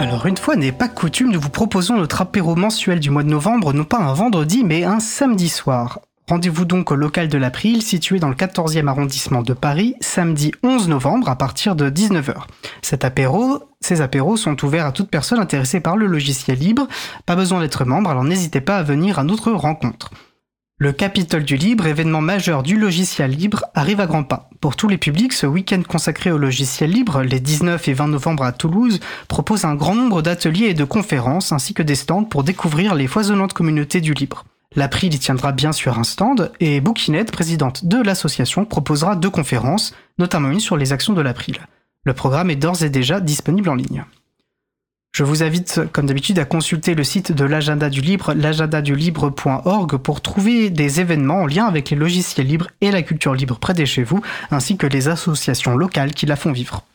Alors une fois n'est pas coutume, nous vous proposons notre apéro mensuel du mois de novembre, non pas un vendredi, mais un samedi soir. Rendez-vous donc au local de l'April, situé dans le 14e arrondissement de Paris, samedi 11 novembre à partir de 19h. Cet apéro, ces apéros sont ouverts à toute personne intéressée par le logiciel libre. Pas besoin d'être membre, alors n'hésitez pas à venir à notre rencontre. Le Capitole du Libre, événement majeur du logiciel libre, arrive à grands pas. Pour tous les publics, ce week-end consacré au logiciel libre, les 19 et 20 novembre à Toulouse, propose un grand nombre d'ateliers et de conférences ainsi que des stands pour découvrir les foisonnantes communautés du libre. L'April y tiendra bien sûr un stand et Bouquinette, présidente de l'association, proposera deux conférences, notamment une sur les actions de l'April. Le programme est d'ores et déjà disponible en ligne. Je vous invite, comme d'habitude, à consulter le site de l'agenda du libre, l'agendadulibre.org, pour trouver des événements en lien avec les logiciels libres et la culture libre près de chez vous, ainsi que les associations locales qui la font vivre.